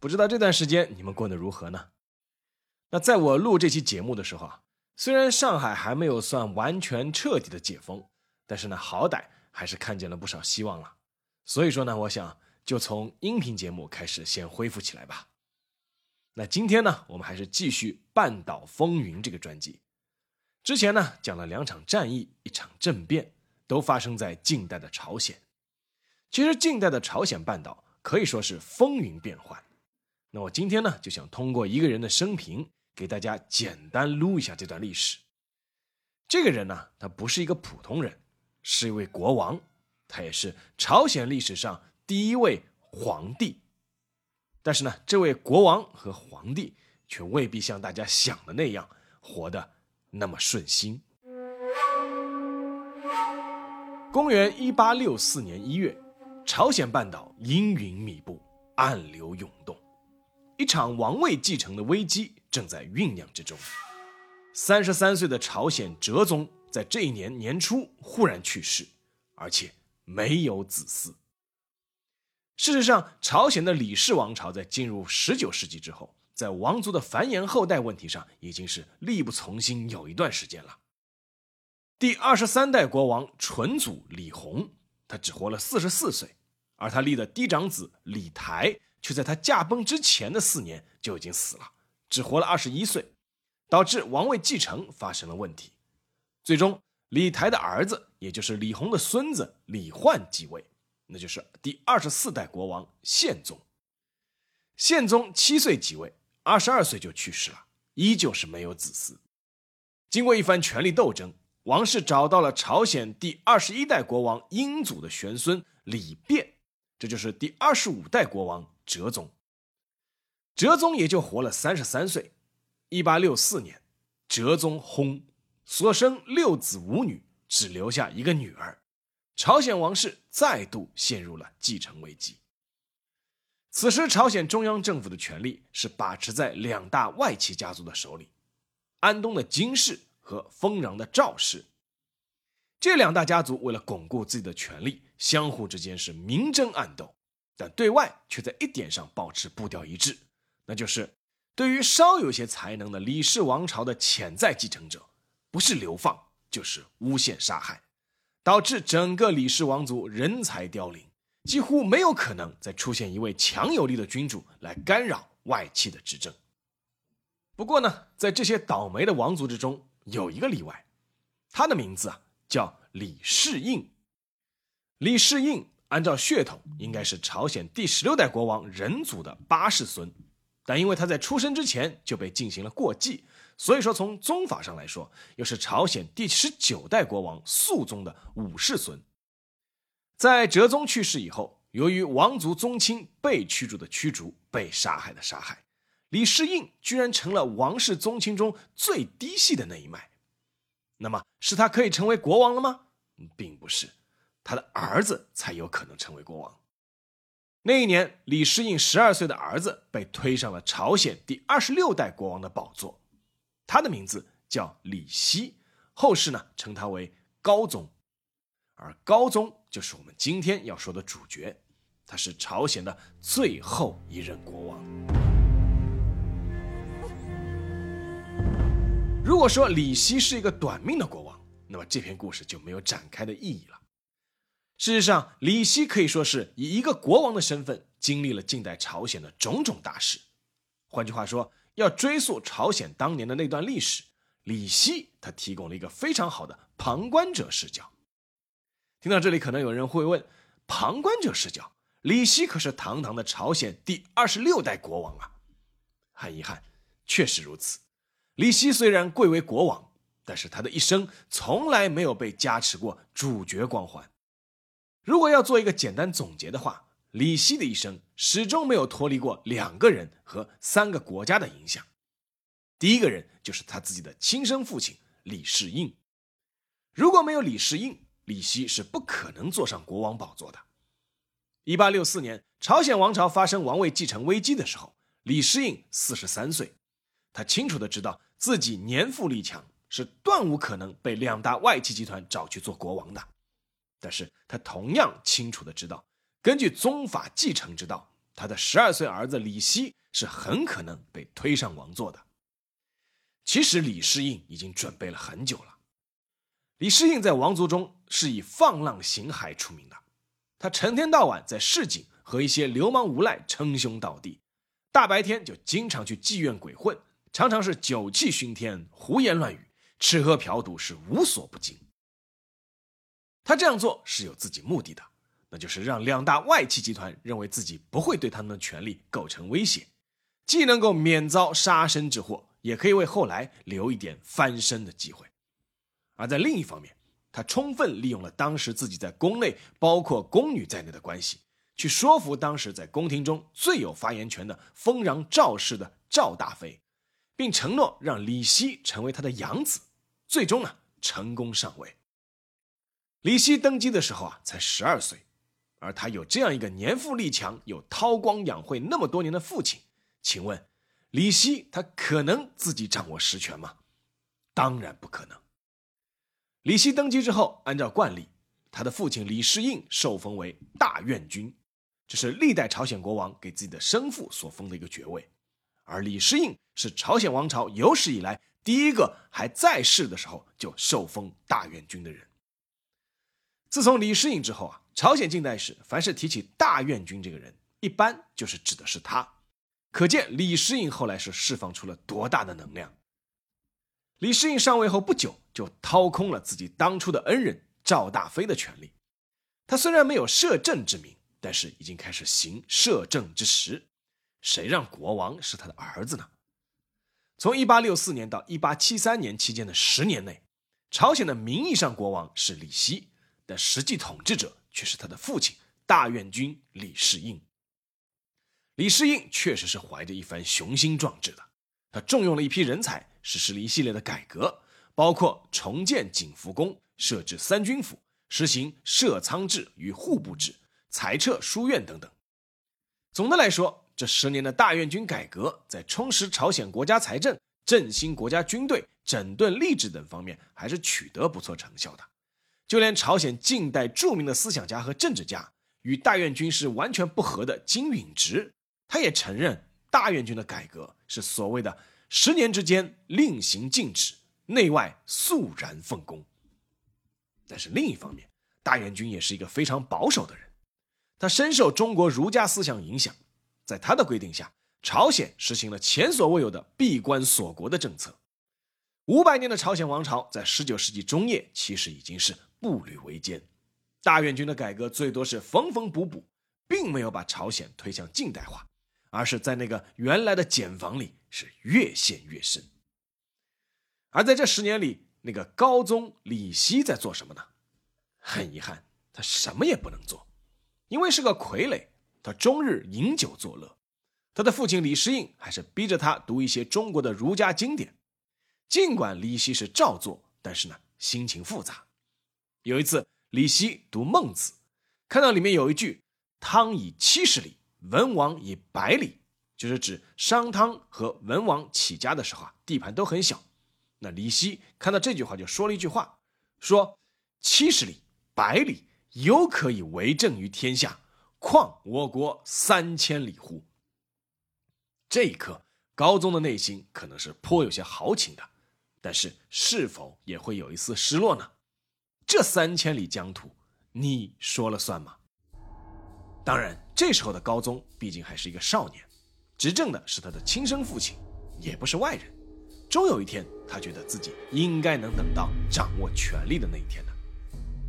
不知道这段时间你们过得如何呢？那在我录这期节目的时候啊，虽然上海还没有算完全彻底的解封，但是呢，好歹还是看见了不少希望了。所以说呢，我想就从音频节目开始先恢复起来吧。那今天呢，我们还是继续《半岛风云》这个专辑。之前呢，讲了两场战役，一场政变，都发生在近代的朝鲜。其实近代的朝鲜半岛可以说是风云变幻。那我今天呢，就想通过一个人的生平，给大家简单撸一下这段历史。这个人呢，他不是一个普通人，是一位国王，他也是朝鲜历史上第一位皇帝。但是呢，这位国王和皇帝却未必像大家想的那样活得那么顺心。公元一八六四年一月，朝鲜半岛阴云密布，暗流涌动。一场王位继承的危机正在酝酿之中。三十三岁的朝鲜哲宗在这一年年初忽然去世，而且没有子嗣。事实上，朝鲜的李氏王朝在进入十九世纪之后，在王族的繁衍后代问题上已经是力不从心有一段时间了。第二十三代国王纯祖李弘，他只活了四十四岁，而他立的嫡长子李台。却在他驾崩之前的四年就已经死了，只活了二十一岁，导致王位继承发生了问题。最终，李台的儿子，也就是李弘的孙子李焕继位，那就是第二十四代国王宪宗。宪宗七岁即位，二十二岁就去世了，依旧是没有子嗣。经过一番权力斗争，王室找到了朝鲜第二十一代国王英祖的玄孙李变，这就是第二十五代国王。哲宗，哲宗也就活了三十三岁。一八六四年，哲宗薨，所生六子五女，只留下一个女儿。朝鲜王室再度陷入了继承危机。此时，朝鲜中央政府的权力是把持在两大外戚家族的手里：安东的金氏和丰壤的赵氏。这两大家族为了巩固自己的权力，相互之间是明争暗斗。但对外却在一点上保持步调一致，那就是对于稍有些才能的李氏王朝的潜在继承者，不是流放就是诬陷杀害，导致整个李氏王族人才凋零，几乎没有可能再出现一位强有力的君主来干扰外戚的执政。不过呢，在这些倒霉的王族之中，有一个例外，他的名字啊叫李世印。李世印。按照血统，应该是朝鲜第十六代国王仁祖的八世孙，但因为他在出生之前就被进行了过继，所以说从宗法上来说，又是朝鲜第十九代国王肃宗的五世孙。在哲宗去世以后，由于王族宗亲被驱逐的驱逐，被杀害的杀害，李世印居然成了王室宗亲中最低系的那一脉。那么，是他可以成为国王了吗？并不是。他的儿子才有可能成为国王。那一年，李世印十二岁的儿子被推上了朝鲜第二十六代国王的宝座，他的名字叫李熙，后世呢称他为高宗。而高宗就是我们今天要说的主角，他是朝鲜的最后一任国王。如果说李熙是一个短命的国王，那么这篇故事就没有展开的意义了。事实上，李希可以说是以一个国王的身份经历了近代朝鲜的种种大事。换句话说，要追溯朝鲜当年的那段历史，李希他提供了一个非常好的旁观者视角。听到这里，可能有人会问：旁观者视角，李希可是堂堂的朝鲜第二十六代国王啊！很遗憾，确实如此。李希虽然贵为国王，但是他的一生从来没有被加持过主角光环。如果要做一个简单总结的话，李希的一生始终没有脱离过两个人和三个国家的影响。第一个人就是他自己的亲生父亲李世印。如果没有李世印，李希是不可能坐上国王宝座的。一八六四年，朝鲜王朝发生王位继承危机的时候，李世印四十三岁，他清楚的知道自己年富力强，是断无可能被两大外戚集团找去做国王的。但是他同样清楚的知道。根据宗法继承之道，他的十二岁儿子李希是很可能被推上王座的。其实李世印已经准备了很久了。李世印在王族中是以放浪形骸出名的，他成天到晚在市井和一些流氓无赖称兄道弟，大白天就经常去妓院鬼混，常常是酒气熏天、胡言乱语，吃喝嫖赌是无所不精。他这样做是有自己目的的。那就是让两大外戚集团认为自己不会对他们的权力构成威胁，既能够免遭杀身之祸，也可以为后来留一点翻身的机会。而在另一方面，他充分利用了当时自己在宫内包括宫女在内的关系，去说服当时在宫廷中最有发言权的丰禳赵氏的赵大妃，并承诺让李希成为他的养子，最终呢成功上位。李希登基的时候啊，才十二岁。而他有这样一个年富力强、有韬光养晦那么多年的父亲，请问李希他可能自己掌握实权吗？当然不可能。李希登基之后，按照惯例，他的父亲李世印受封为大院君，这是历代朝鲜国王给自己的生父所封的一个爵位。而李世印是朝鲜王朝有史以来第一个还在世的时候就受封大院君的人。自从李世隐之后啊。朝鲜近代史，凡是提起大院君这个人，一般就是指的是他。可见李世隐后来是释放出了多大的能量。李世隐上位后不久，就掏空了自己当初的恩人赵大妃的权利。他虽然没有摄政之名，但是已经开始行摄政之实。谁让国王是他的儿子呢？从1864年到1873年期间的十年内，朝鲜的名义上国王是李希，但实际统治者。却是他的父亲大院君李世印。李世印确实是怀着一番雄心壮志的，他重用了一批人才，实施了一系列的改革，包括重建景福宫、设置三军府、实行设仓制与户部制、裁撤书院等等。总的来说，这十年的大院军改革，在充实朝鲜国家财政、振兴国家军队、整顿吏治等方面，还是取得不错成效的。就连朝鲜近代著名的思想家和政治家，与大院军是完全不合的金允直，他也承认大院军的改革是所谓的十年之间令行禁止，内外肃然奉公。但是另一方面，大院军也是一个非常保守的人，他深受中国儒家思想影响，在他的规定下，朝鲜实行了前所未有的闭关锁国的政策。五百年的朝鲜王朝在十九世纪中叶其实已经是。步履维艰，大院军的改革最多是缝缝补补，并没有把朝鲜推向近代化，而是在那个原来的茧房里是越陷越深。而在这十年里，那个高宗李希在做什么呢？很遗憾，他什么也不能做，因为是个傀儡，他终日饮酒作乐。他的父亲李世印还是逼着他读一些中国的儒家经典，尽管李希是照做，但是呢，心情复杂。有一次，李希读《孟子》，看到里面有一句“汤以七十里，文王以百里”，就是指商汤和文王起家的时候啊，地盘都很小。那李希看到这句话，就说了一句话，说：“七十里、百里，犹可以为政于天下，况我国三千里乎？”这一刻，高宗的内心可能是颇有些豪情的，但是是否也会有一丝失落呢？这三千里疆土，你说了算吗？当然，这时候的高宗毕竟还是一个少年，执政的是他的亲生父亲，也不是外人。终有一天，他觉得自己应该能等到掌握权力的那一天的。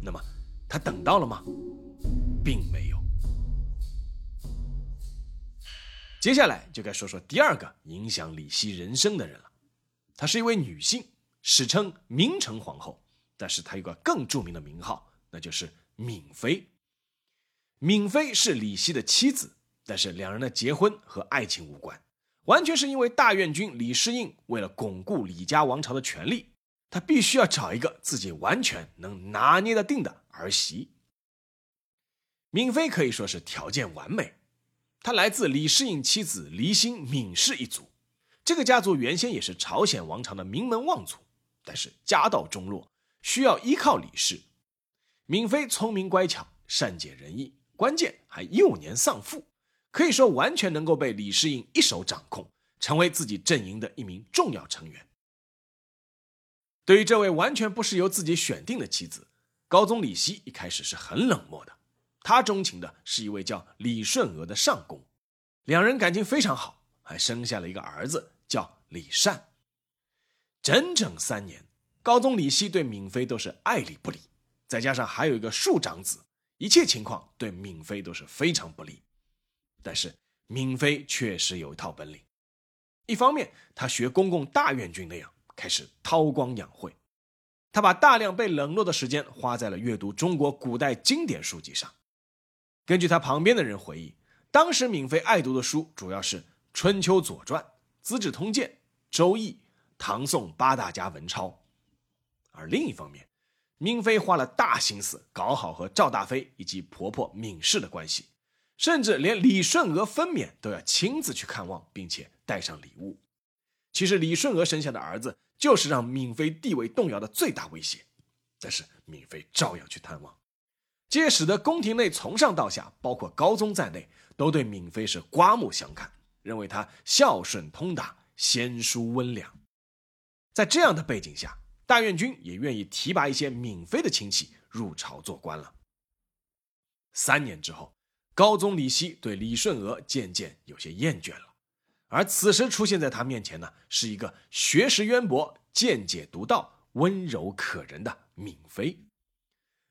那么，他等到了吗？并没有。接下来就该说说第二个影响李希人生的人了。她是一位女性，史称明成皇后。但是他有个更著名的名号，那就是闵妃。闵妃是李熙的妻子，但是两人的结婚和爱情无关，完全是因为大院君李世印为了巩固李家王朝的权力，他必须要找一个自己完全能拿捏得定的儿媳。闵妃可以说是条件完美，她来自李世印妻子李欣闵氏一族，这个家族原先也是朝鲜王朝的名门望族，但是家道中落，需要依靠李氏。闵妃聪明乖巧，善解人意。关键还幼年丧父，可以说完全能够被李世印一手掌控，成为自己阵营的一名重要成员。对于这位完全不是由自己选定的妻子，高宗李熙一开始是很冷漠的。他钟情的是一位叫李顺娥的上宫，两人感情非常好，还生下了一个儿子，叫李善。整整三年，高宗李熙对敏妃都是爱理不理，再加上还有一个庶长子。一切情况对敏妃都是非常不利，但是敏妃确实有一套本领。一方面，她学公公大院君那样，开始韬光养晦。她把大量被冷落的时间花在了阅读中国古代经典书籍上。根据她旁边的人回忆，当时闵妃爱读的书主要是《春秋左传》《资治通鉴》《周易》唐宋八大家文钞，而另一方面。闵妃花了大心思搞好和赵大妃以及婆婆闵氏的关系，甚至连李顺娥分娩都要亲自去看望，并且带上礼物。其实李顺娥生下的儿子就是让闵妃地位动摇的最大威胁，但是闵妃照样去探望，这也使得宫廷内从上到下，包括高宗在内，都对闵妃是刮目相看，认为她孝顺通达、贤淑温良。在这样的背景下。大院君也愿意提拔一些闵妃的亲戚入朝做官了。三年之后，高宗李熙对李顺娥渐渐有些厌倦了，而此时出现在他面前呢，是一个学识渊博、见解独到、温柔可人的闵妃。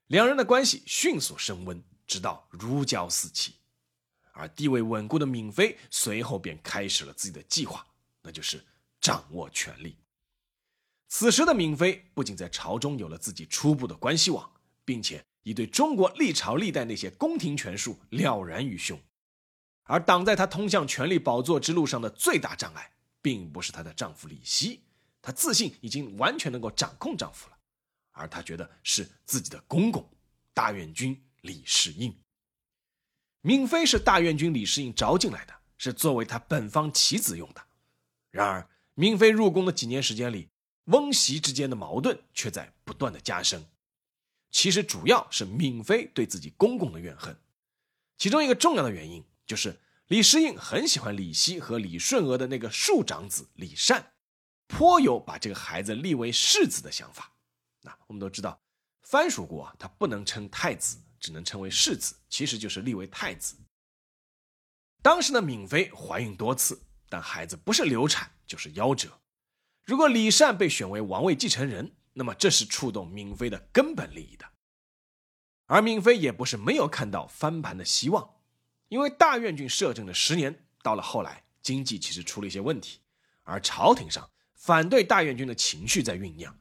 两人的关系迅速升温，直到如胶似漆。而地位稳固的闵妃随后便开始了自己的计划，那就是掌握权力。此时的闵妃不仅在朝中有了自己初步的关系网，并且已对中国历朝历代那些宫廷权术了然于胸。而挡在她通向权力宝座之路上的最大障碍，并不是她的丈夫李熙，她自信已经完全能够掌控丈夫了，而她觉得是自己的公公大院君李世英。闵妃是大院君李世英招进来的，是作为他本方棋子用的。然而，闵妃入宫的几年时间里，翁媳之间的矛盾却在不断的加深，其实主要是闵妃对自己公公的怨恨，其中一个重要的原因就是李世印很喜欢李熙和李顺娥的那个庶长子李善，颇有把这个孩子立为世子的想法。那我们都知道，藩属国啊他不能称太子，只能称为世子，其实就是立为太子。当时的闵妃怀孕多次，但孩子不是流产就是夭折。如果李善被选为王位继承人，那么这是触动闵妃的根本利益的。而闵妃也不是没有看到翻盘的希望，因为大院郡摄政了十年，到了后来经济其实出了一些问题，而朝廷上反对大院郡的情绪在酝酿，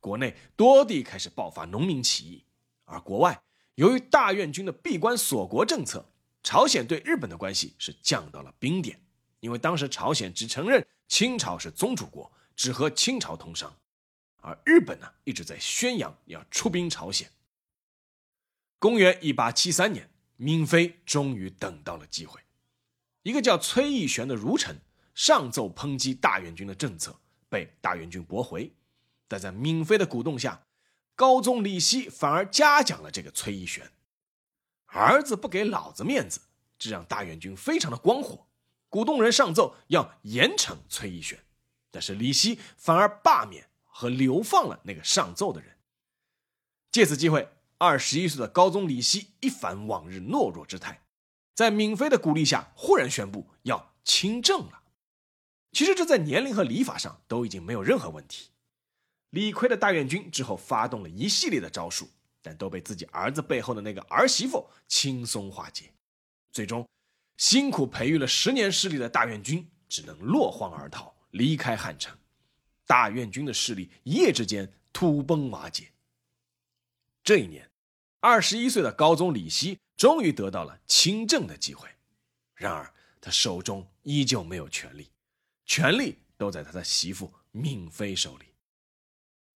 国内多地开始爆发农民起义，而国外由于大院军的闭关锁国政策，朝鲜对日本的关系是降到了冰点，因为当时朝鲜只承认清朝是宗主国。只和清朝通商，而日本呢一直在宣扬要出兵朝鲜。公元一八七三年，闵妃终于等到了机会，一个叫崔义玄的儒臣上奏抨击大元军的政策，被大元军驳回。但在闵妃的鼓动下，高宗李熙反而嘉奖了这个崔义玄。儿子不给老子面子，这让大元军非常的光火，鼓动人上奏要严惩崔义玄。但是李希反而罢免和流放了那个上奏的人。借此机会，二十一岁的高宗李希一反往日懦弱之态，在闵妃的鼓励下，忽然宣布要亲政了。其实这在年龄和礼法上都已经没有任何问题。李逵的大院军之后发动了一系列的招数，但都被自己儿子背后的那个儿媳妇轻松化解。最终，辛苦培育了十年势力的大院军只能落荒而逃。离开汉城，大院军的势力一夜之间土崩瓦解。这一年，二十一岁的高宗李熙终于得到了亲政的机会。然而，他手中依旧没有权力，权力都在他的媳妇闵妃手里。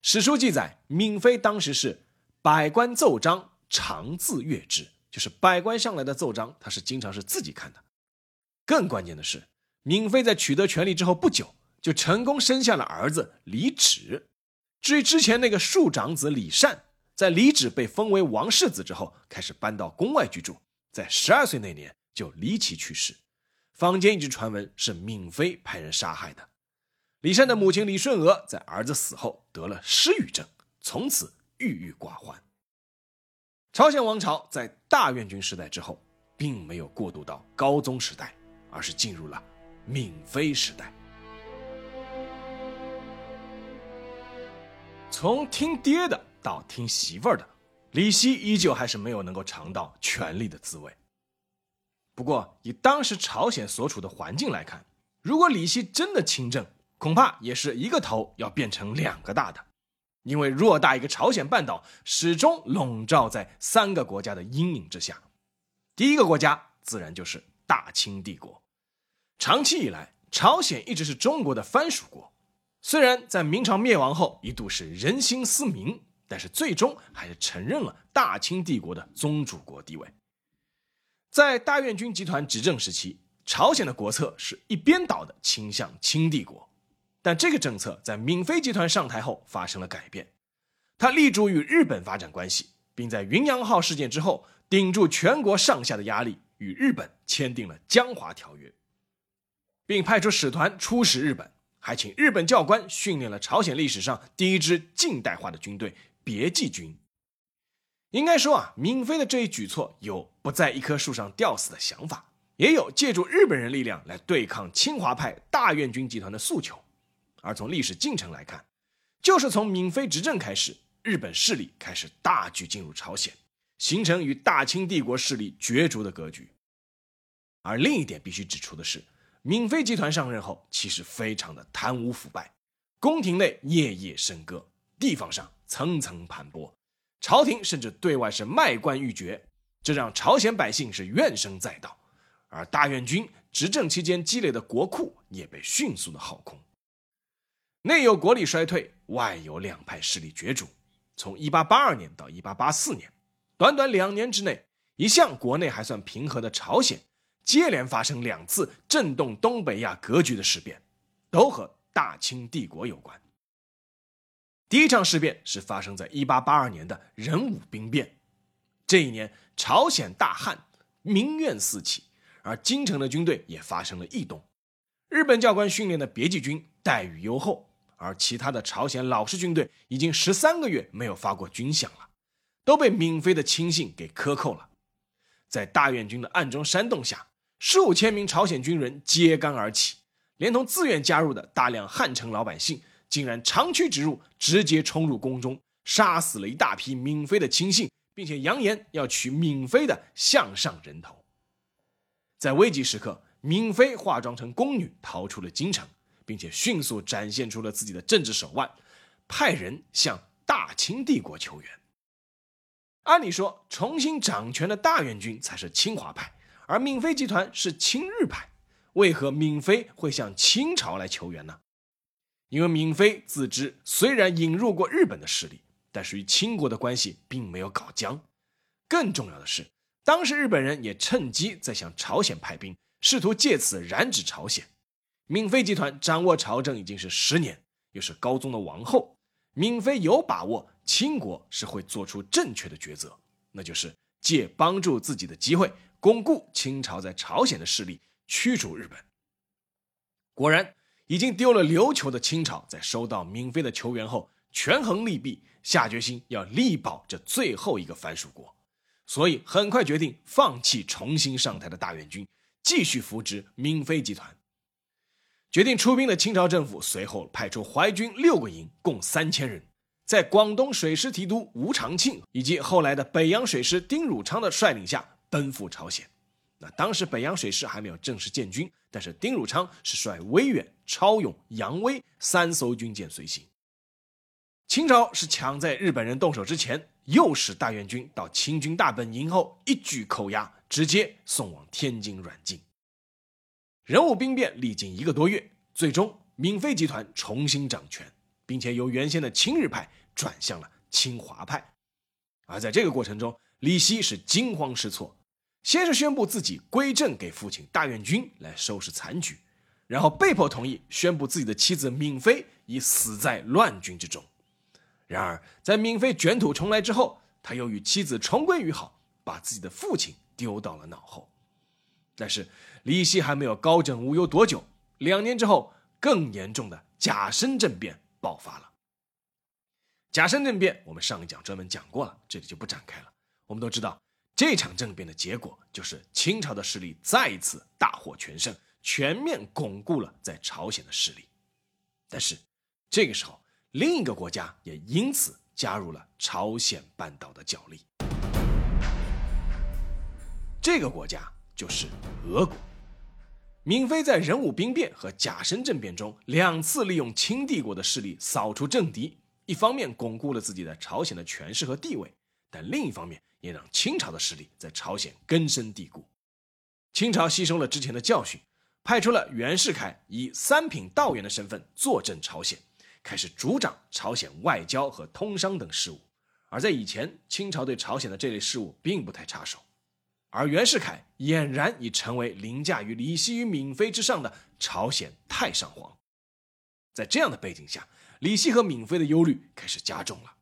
史书记载，闵妃当时是百官奏章，常自阅之，就是百官上来的奏章，他是经常是自己看的。更关键的是，闵妃在取得权力之后不久，就成功生下了儿子李祉。至于之前那个庶长子李善，在李祉被封为王世子之后，开始搬到宫外居住，在十二岁那年就离奇去世。坊间一直传闻是闵妃派人杀害的。李善的母亲李顺娥在儿子死后得了失语症，从此郁郁寡欢。朝鲜王朝在大院君时代之后，并没有过渡到高宗时代。而是进入了闵妃时代。从听爹的到听媳妇儿的，李希依旧还是没有能够尝到权力的滋味。不过，以当时朝鲜所处的环境来看，如果李希真的亲政，恐怕也是一个头要变成两个大的，因为偌大一个朝鲜半岛始终笼罩在三个国家的阴影之下。第一个国家自然就是大清帝国。长期以来，朝鲜一直是中国的藩属国。虽然在明朝灭亡后一度是人心思明，但是最终还是承认了大清帝国的宗主国地位。在大院军集团执政时期，朝鲜的国策是一边倒的倾向清帝国。但这个政策在闵妃集团上台后发生了改变。他力主与日本发展关系，并在云阳号事件之后顶住全国上下的压力，与日本签订了江华条约。并派出使团出使日本，还请日本教官训练了朝鲜历史上第一支近代化的军队——别济军。应该说啊，闵妃的这一举措有不在一棵树上吊死的想法，也有借助日本人力量来对抗侵华派大院军集团的诉求。而从历史进程来看，就是从闵妃执政开始，日本势力开始大举进入朝鲜，形成与大清帝国势力角逐的格局。而另一点必须指出的是。闵妃集团上任后，其实非常的贪污腐败，宫廷内夜夜笙歌，地方上层层盘剥，朝廷甚至对外是卖官鬻爵，这让朝鲜百姓是怨声载道。而大院军执政期间积累的国库也被迅速的耗空，内有国力衰退，外有两派势力角逐。从1882年到1884年，短短两年之内，一向国内还算平和的朝鲜。接连发生两次震动东北亚格局的事变，都和大清帝国有关。第一场事变是发生在1882年的壬午兵变，这一年朝鲜大旱，民怨四起，而京城的军队也发生了异动。日本教官训练的别济军待遇优厚，而其他的朝鲜老式军队已经十三个月没有发过军饷了，都被闵妃的亲信给克扣了。在大院军的暗中煽动下。数千名朝鲜军人揭竿而起，连同自愿加入的大量汉城老百姓，竟然长驱直入，直接冲入宫中，杀死了一大批闵妃的亲信，并且扬言要取闵妃的项上人头。在危急时刻，闵妃化妆成宫女逃出了京城，并且迅速展现出了自己的政治手腕，派人向大清帝国求援。按理说，重新掌权的大院军才是清华派。而闵妃集团是亲日派，为何闵妃会向清朝来求援呢？因为闵妃自知虽然引入过日本的势力，但是与清国的关系并没有搞僵。更重要的是，当时日本人也趁机在向朝鲜派兵，试图借此染指朝鲜。闵妃集团掌握朝政已经是十年，又是高宗的王后，闵妃有把握清国是会做出正确的抉择，那就是借帮助自己的机会。巩固清朝在朝鲜的势力，驱逐日本。果然，已经丢了琉球的清朝，在收到闵妃的求援后，权衡利弊，下决心要力保这最后一个藩属国，所以很快决定放弃重新上台的大元军，继续扶植闵妃集团。决定出兵的清朝政府随后派出淮军六个营，共三千人，在广东水师提督吴长庆以及后来的北洋水师丁汝昌的率领下。奔赴朝鲜，那当时北洋水师还没有正式建军，但是丁汝昌是率威远、超勇、扬威三艘军舰随行。清朝是抢在日本人动手之前，诱使大元军到清军大本营后一举扣押，直接送往天津软禁。人物兵变历经一个多月，最终闵妃集团重新掌权，并且由原先的亲日派转向了亲华派。而在这个过程中，李希是惊慌失措，先是宣布自己归政给父亲大元军来收拾残局，然后被迫同意宣布自己的妻子闵妃已死在乱军之中。然而，在闵妃卷土重来之后，他又与妻子重归于好，把自己的父亲丢到了脑后。但是，李希还没有高枕无忧多久，两年之后，更严重的甲申政变爆发了。甲申政变，我们上一讲专门讲过了，这里就不展开了。我们都知道，这场政变的结果就是清朝的势力再一次大获全胜，全面巩固了在朝鲜的势力。但是，这个时候。另一个国家也因此加入了朝鲜半岛的角力，这个国家就是俄国。闵妃在仁武兵变和甲申政变中两次利用清帝国的势力扫除政敌，一方面巩固了自己在朝鲜的权势和地位，但另一方面也让清朝的势力在朝鲜根深蒂固。清朝吸收了之前的教训，派出了袁世凯以三品道员的身份坐镇朝鲜。开始主掌朝鲜外交和通商等事务，而在以前，清朝对朝鲜的这类事务并不太插手，而袁世凯俨然已成为凌驾于李希与闵妃之上的朝鲜太上皇。在这样的背景下，李希和闵妃的忧虑开始加重了。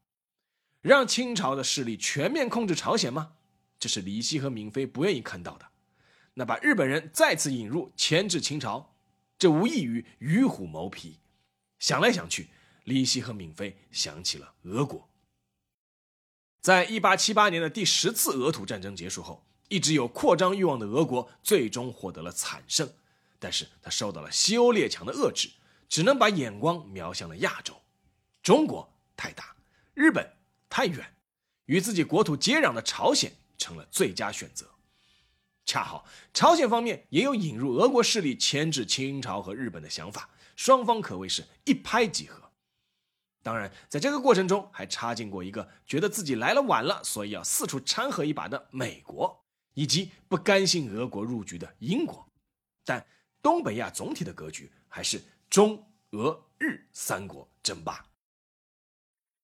让清朝的势力全面控制朝鲜吗？这是李希和闵妃不愿意看到的。那把日本人再次引入牵制清朝，这无异于与虎谋皮。想来想去，李希和闵妃想起了俄国。在一八七八年的第十次俄土战争结束后，一直有扩张欲望的俄国最终获得了惨胜，但是他受到了西欧列强的遏制，只能把眼光瞄向了亚洲。中国太大，日本太远，与自己国土接壤的朝鲜成了最佳选择。恰好朝鲜方面也有引入俄国势力牵制清朝和日本的想法。双方可谓是一拍即合，当然，在这个过程中还插进过一个觉得自己来了晚了，所以要四处掺和一把的美国，以及不甘心俄国入局的英国。但东北亚总体的格局还是中俄日三国争霸。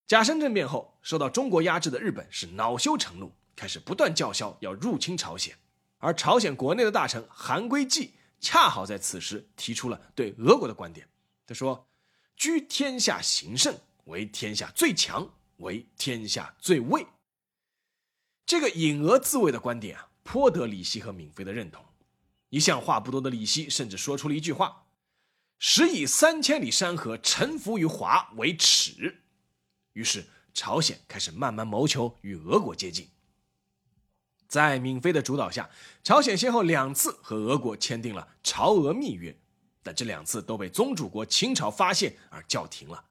甲申政变后，受到中国压制的日本是恼羞成怒，开始不断叫嚣要入侵朝鲜，而朝鲜国内的大臣韩归济。恰好在此时提出了对俄国的观点。他说：“居天下行胜，为天下最强，为天下最畏。”这个引俄自卫的观点啊，颇得李希和闵妃的认同。一向话不多的李希甚至说出了一句话：“实以三千里山河臣服于华为耻。”于是朝鲜开始慢慢谋求与俄国接近。在闵妃的主导下，朝鲜先后两次和俄国签订了朝俄密约，但这两次都被宗主国清朝发现而叫停了。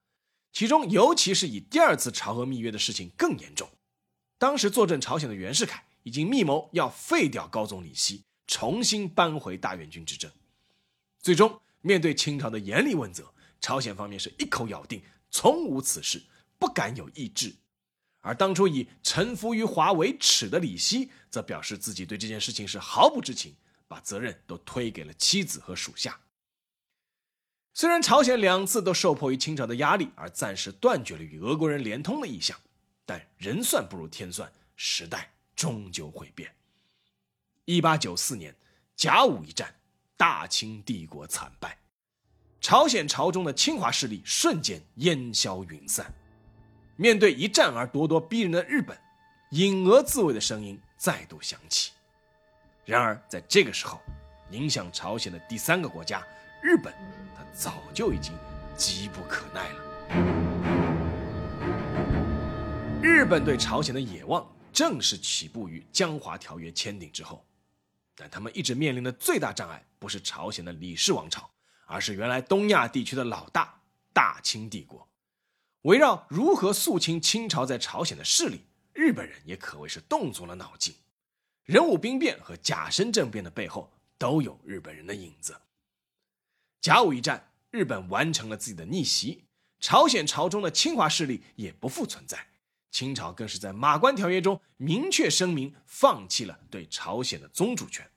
其中，尤其是以第二次朝俄密约的事情更严重。当时坐镇朝鲜的袁世凯已经密谋要废掉高宗李熙，重新扳回大元军之政。最终，面对清朝的严厉问责，朝鲜方面是一口咬定从无此事，不敢有意志。而当初以臣服于华为耻的李希，则表示自己对这件事情是毫不知情，把责任都推给了妻子和属下。虽然朝鲜两次都受迫于清朝的压力而暂时断绝了与俄国人连通的意向，但人算不如天算，时代终究会变。一八九四年甲午一战，大清帝国惨败，朝鲜朝中的侵华势力瞬间烟消云散。面对一战而咄咄逼人的日本，引俄自卫的声音再度响起。然而，在这个时候，影响朝鲜的第三个国家日本，他早就已经急不可耐了。日本对朝鲜的野望正是起步于江华条约签订之后，但他们一直面临的最大障碍不是朝鲜的李氏王朝，而是原来东亚地区的老大大清帝国。围绕如何肃清清朝在朝鲜的势力，日本人也可谓是动足了脑筋。壬午兵变和甲申政变的背后都有日本人的影子。甲午一战，日本完成了自己的逆袭，朝鲜朝中的侵华势力也不复存在，清朝更是在《马关条约》中明确声明，放弃了对朝鲜的宗主权。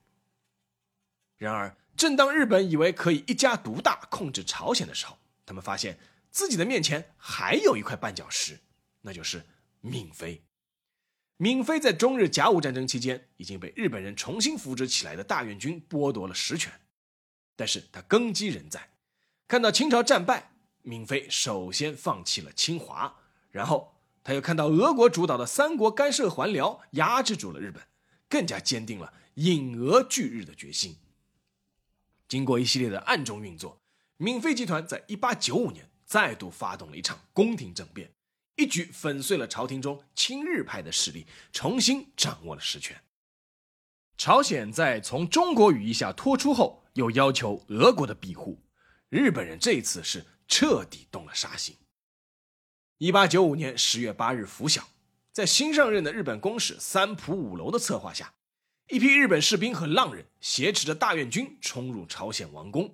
然而，正当日本以为可以一家独大控制朝鲜的时候，他们发现自己的面前还有一块绊脚石，那就是闵妃。闵妃在中日甲午战争期间已经被日本人重新扶植起来的大院军剥夺了实权，但是他根基仍在。看到清朝战败，闵妃首先放弃了侵华，然后他又看到俄国主导的三国干涉还辽，压制住了日本，更加坚定了引俄拒日的决心。经过一系列的暗中运作，闵妃集团在1895年再度发动了一场宫廷政变，一举粉碎了朝廷中亲日派的势力，重新掌握了实权。朝鲜在从中国羽翼下脱出后，又要求俄国的庇护，日本人这次是彻底动了杀心。1895年10月8日拂晓，在新上任的日本公使三浦五楼的策划下。一批日本士兵和浪人挟持着大院军冲入朝鲜王宫，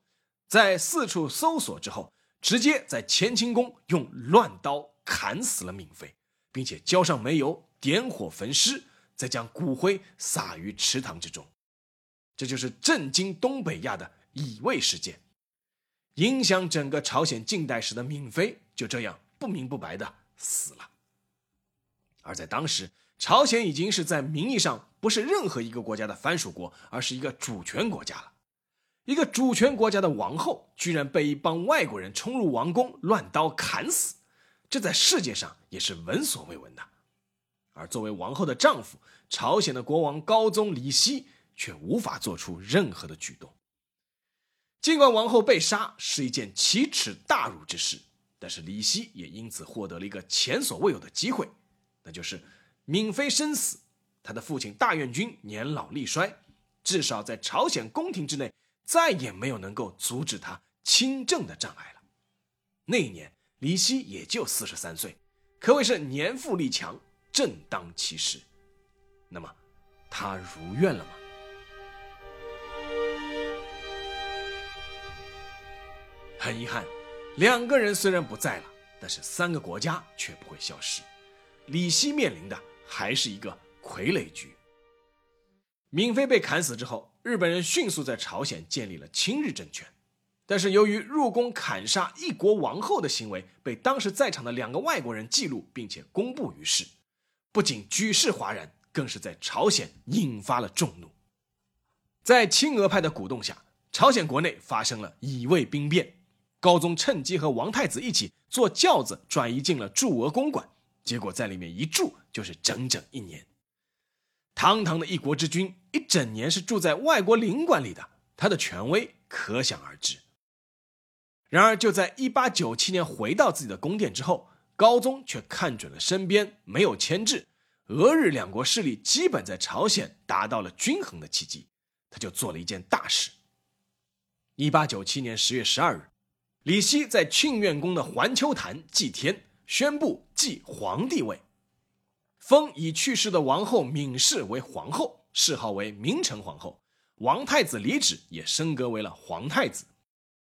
在四处搜索之后，直接在乾清宫用乱刀砍死了闵妃，并且浇上煤油，点火焚尸，再将骨灰撒于池塘之中。这就是震惊东北亚的乙未事件，影响整个朝鲜近代史的闵妃就这样不明不白的死了。而在当时。朝鲜已经是在名义上不是任何一个国家的藩属国，而是一个主权国家了。一个主权国家的王后居然被一帮外国人冲入王宫，乱刀砍死，这在世界上也是闻所未闻的。而作为王后的丈夫，朝鲜的国王高宗李熙却无法做出任何的举动。尽管王后被杀是一件奇耻大辱之事，但是李熙也因此获得了一个前所未有的机会，那就是。闵妃身死，他的父亲大院君年老力衰，至少在朝鲜宫廷之内再也没有能够阻止他亲政的障碍了。那一年，李希也就四十三岁，可谓是年富力强，正当其时。那么，他如愿了吗？很遗憾，两个人虽然不在了，但是三个国家却不会消失。李希面临的。还是一个傀儡局。闵妃被砍死之后，日本人迅速在朝鲜建立了亲日政权。但是由于入宫砍杀一国王后的行为被当时在场的两个外国人记录并且公布于世，不仅举世哗然，更是在朝鲜引发了众怒。在亲俄派的鼓动下，朝鲜国内发生了乙未兵变，高宗趁机和王太子一起坐轿子转移进了驻俄公馆。结果在里面一住就是整整一年，堂堂的一国之君，一整年是住在外国领馆里的，他的权威可想而知。然而，就在一八九七年回到自己的宫殿之后，高宗却看准了身边没有牵制，俄日两国势力基本在朝鲜达到了均衡的契机，他就做了一件大事。一八九七年十月十二日，李希在庆苑宫的环丘坛祭天。宣布继皇帝位，封已去世的王后闵氏为皇后，谥号为明成皇后。王太子李祉也升格为了皇太子。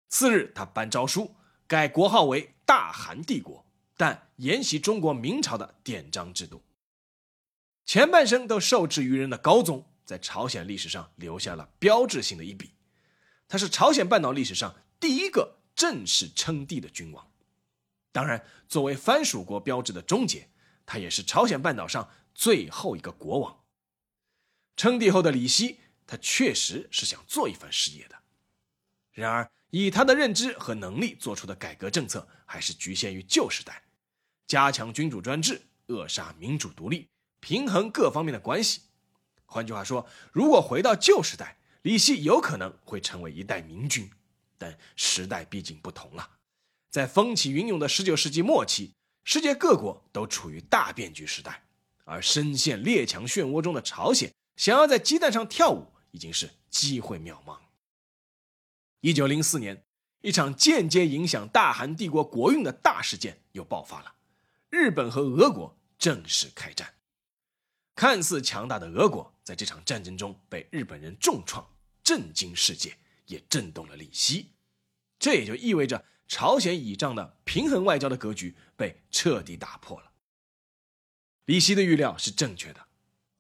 次日，他颁诏书，改国号为大韩帝国，但沿袭中国明朝的典章制度。前半生都受制于人的高宗，在朝鲜历史上留下了标志性的一笔。他是朝鲜半岛历史上第一个正式称帝的君王。当然，作为藩属国标志的终结，他也是朝鲜半岛上最后一个国王。称帝后的李希，他确实是想做一番事业的。然而，以他的认知和能力做出的改革政策，还是局限于旧时代，加强君主专制，扼杀民主独立，平衡各方面的关系。换句话说，如果回到旧时代，李希有可能会成为一代明君。但时代毕竟不同了。在风起云涌的十九世纪末期，世界各国都处于大变局时代，而深陷列强漩涡中的朝鲜，想要在鸡蛋上跳舞，已经是机会渺茫。一九零四年，一场间接影响大韩帝国国运的大事件又爆发了，日本和俄国正式开战。看似强大的俄国，在这场战争中被日本人重创，震惊世界，也震动了李希。这也就意味着。朝鲜倚仗的平衡外交的格局被彻底打破了。李希的预料是正确的。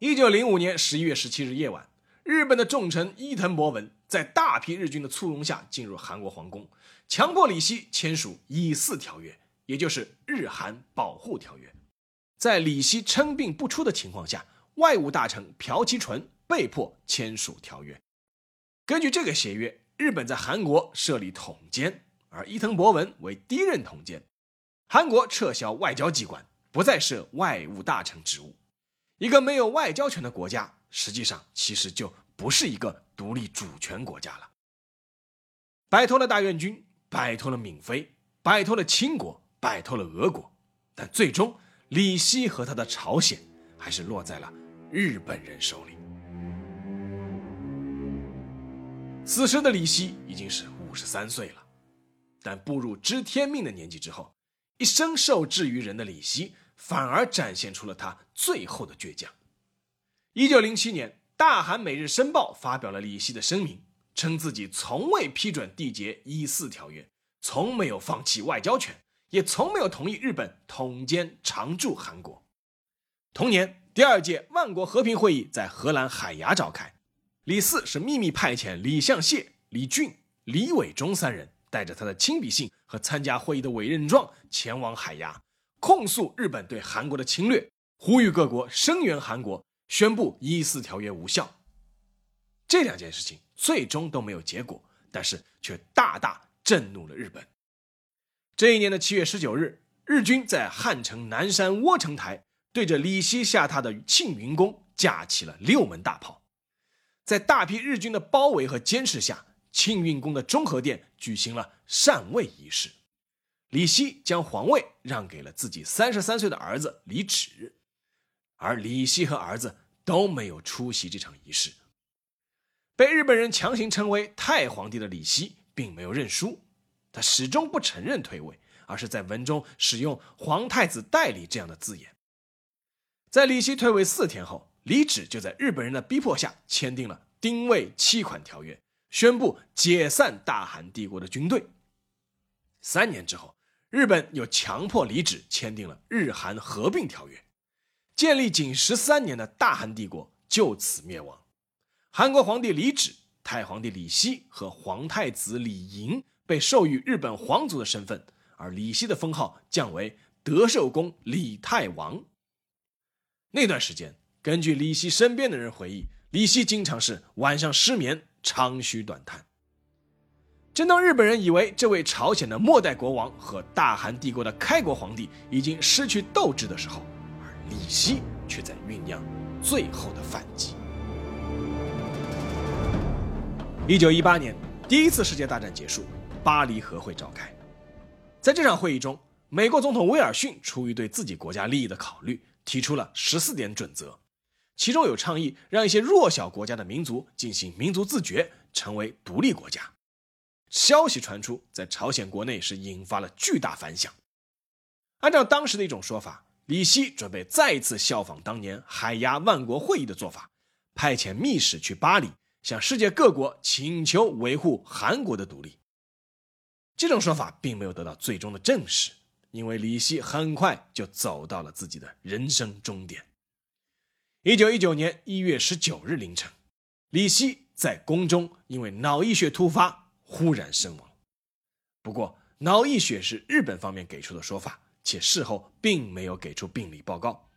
一九零五年十一月十七日夜晚，日本的重臣伊藤博文在大批日军的簇拥下进入韩国皇宫，强迫李希签署以四条约，也就是日韩保护条约。在李希称病不出的情况下，外务大臣朴其纯被迫签署条约。根据这个协约，日本在韩国设立统监，而伊藤博文为第一任统监。韩国撤销外交机关，不再设外务大臣职务。一个没有外交权的国家，实际上其实就不是一个独立主权国家了。摆脱了大院军，摆脱了闵妃，摆脱了清国，摆脱了俄国，但最终李希和他的朝鲜还是落在了日本人手里。此时的李希已经是五十三岁了，但步入知天命的年纪之后，一生受制于人的李希反而展现出了他最后的倔强。一九零七年，大韩《每日申报》发表了李希的声明，称自己从未批准缔结一四条约，从没有放弃外交权，也从没有同意日本统监常驻韩国。同年，第二届万国和平会议在荷兰海牙召开。李四是秘密派遣李相燮、李俊、李伟忠三人，带着他的亲笔信和参加会议的委任状前往海牙，控诉日本对韩国的侵略，呼吁各国声援韩国，宣布一四条约无效。这两件事情最终都没有结果，但是却大大震怒了日本。这一年的七月十九日，日军在汉城南山窝城台对着李希下榻的庆云宫架起了六门大炮。在大批日军的包围和监视下，庆运宫的中和殿举行了禅位仪式。李希将皇位让给了自己三十三岁的儿子李祉，而李希和儿子都没有出席这场仪式。被日本人强行称为太皇帝的李希并没有认输，他始终不承认退位，而是在文中使用“皇太子代理”这样的字眼。在李希退位四天后。李祉就在日本人的逼迫下签订了《丁未七款条约》，宣布解散大韩帝国的军队。三年之后，日本又强迫李祉签订了《日韩合并条约》，建立仅十三年的大韩帝国就此灭亡。韩国皇帝李祉、太皇帝李希和皇太子李寅被授予日本皇族的身份，而李希的封号降为德寿宫李太王。那段时间。根据李希身边的人回忆，李希经常是晚上失眠，长吁短叹。正当日本人以为这位朝鲜的末代国王和大韩帝国的开国皇帝已经失去斗志的时候，而李希却在酝酿最后的反击。一九一八年，第一次世界大战结束，巴黎和会召开。在这场会议中，美国总统威尔逊出于对自己国家利益的考虑，提出了十四点准则。其中有倡议让一些弱小国家的民族进行民族自决，成为独立国家。消息传出，在朝鲜国内是引发了巨大反响。按照当时的一种说法，李希准备再次效仿当年海牙万国会议的做法，派遣密使去巴黎，向世界各国请求维护韩国的独立。这种说法并没有得到最终的证实，因为李希很快就走到了自己的人生终点。一九一九年一月十九日凌晨，李希在宫中因为脑溢血突发忽然身亡。不过，脑溢血是日本方面给出的说法，且事后并没有给出病理报告，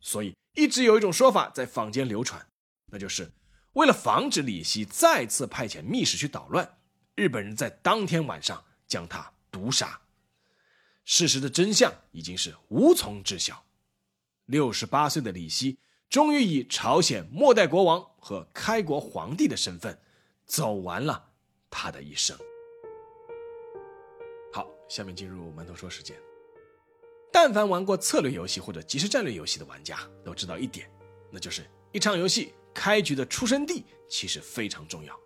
所以一直有一种说法在坊间流传，那就是为了防止李希再次派遣密使去捣乱，日本人在当天晚上将他毒杀。事实的真相已经是无从知晓。六十八岁的李希。终于以朝鲜末代国王和开国皇帝的身份，走完了他的一生。好，下面进入馒头说时间。但凡玩过策略游戏或者即时战略游戏的玩家都知道一点，那就是一场游戏开局的出生地其实非常重要。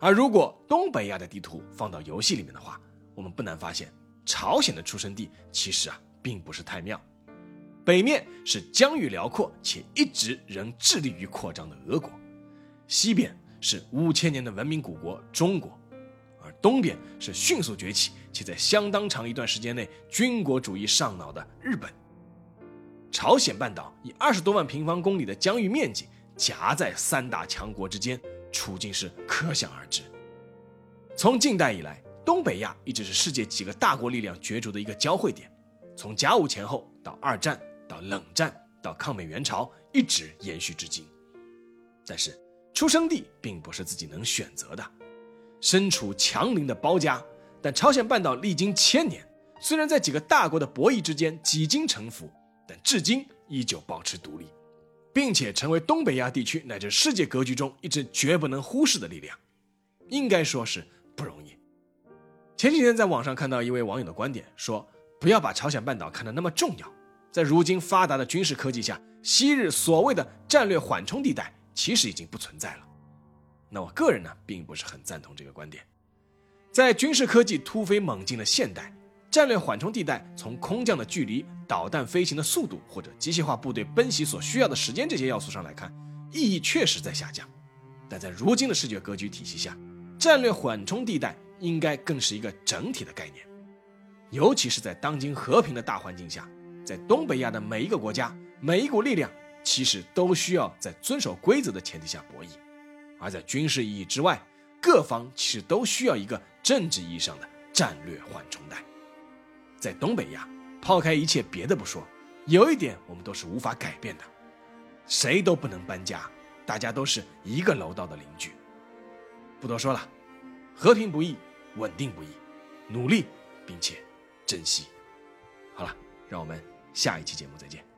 而如果东北亚的地图放到游戏里面的话，我们不难发现，朝鲜的出生地其实啊并不是太妙。北面是疆域辽阔且一直仍致力于扩张的俄国，西边是五千年的文明古国中国，而东边是迅速崛起且在相当长一段时间内军国主义上脑的日本。朝鲜半岛以二十多万平方公里的疆域面积夹在三大强国之间，处境是可想而知。从近代以来，东北亚一直是世界几个大国力量角逐的一个交汇点，从甲午前后到二战，到冷战，到抗美援朝，一直延续至今。但是，出生地并不是自己能选择的。身处强邻的包夹，但朝鲜半岛历经千年，虽然在几个大国的博弈之间几经沉浮。但至今依旧保持独立，并且成为东北亚地区乃至世界格局中一支绝不能忽视的力量，应该说是不容易。前几天在网上看到一位网友的观点，说不要把朝鲜半岛看得那么重要，在如今发达的军事科技下，昔日所谓的战略缓冲地带其实已经不存在了。那我个人呢，并不是很赞同这个观点，在军事科技突飞猛进的现代。战略缓冲地带从空降的距离、导弹飞行的速度或者机械化部队奔袭所需要的时间这些要素上来看，意义确实在下降。但在如今的视觉格局体系下，战略缓冲地带应该更是一个整体的概念。尤其是在当今和平的大环境下，在东北亚的每一个国家、每一股力量，其实都需要在遵守规则的前提下博弈。而在军事意义之外，各方其实都需要一个政治意义上的战略缓冲带。在东北亚，抛开一切别的不说，有一点我们都是无法改变的，谁都不能搬家，大家都是一个楼道的邻居。不多说了，和平不易，稳定不易，努力并且珍惜。好了，让我们下一期节目再见。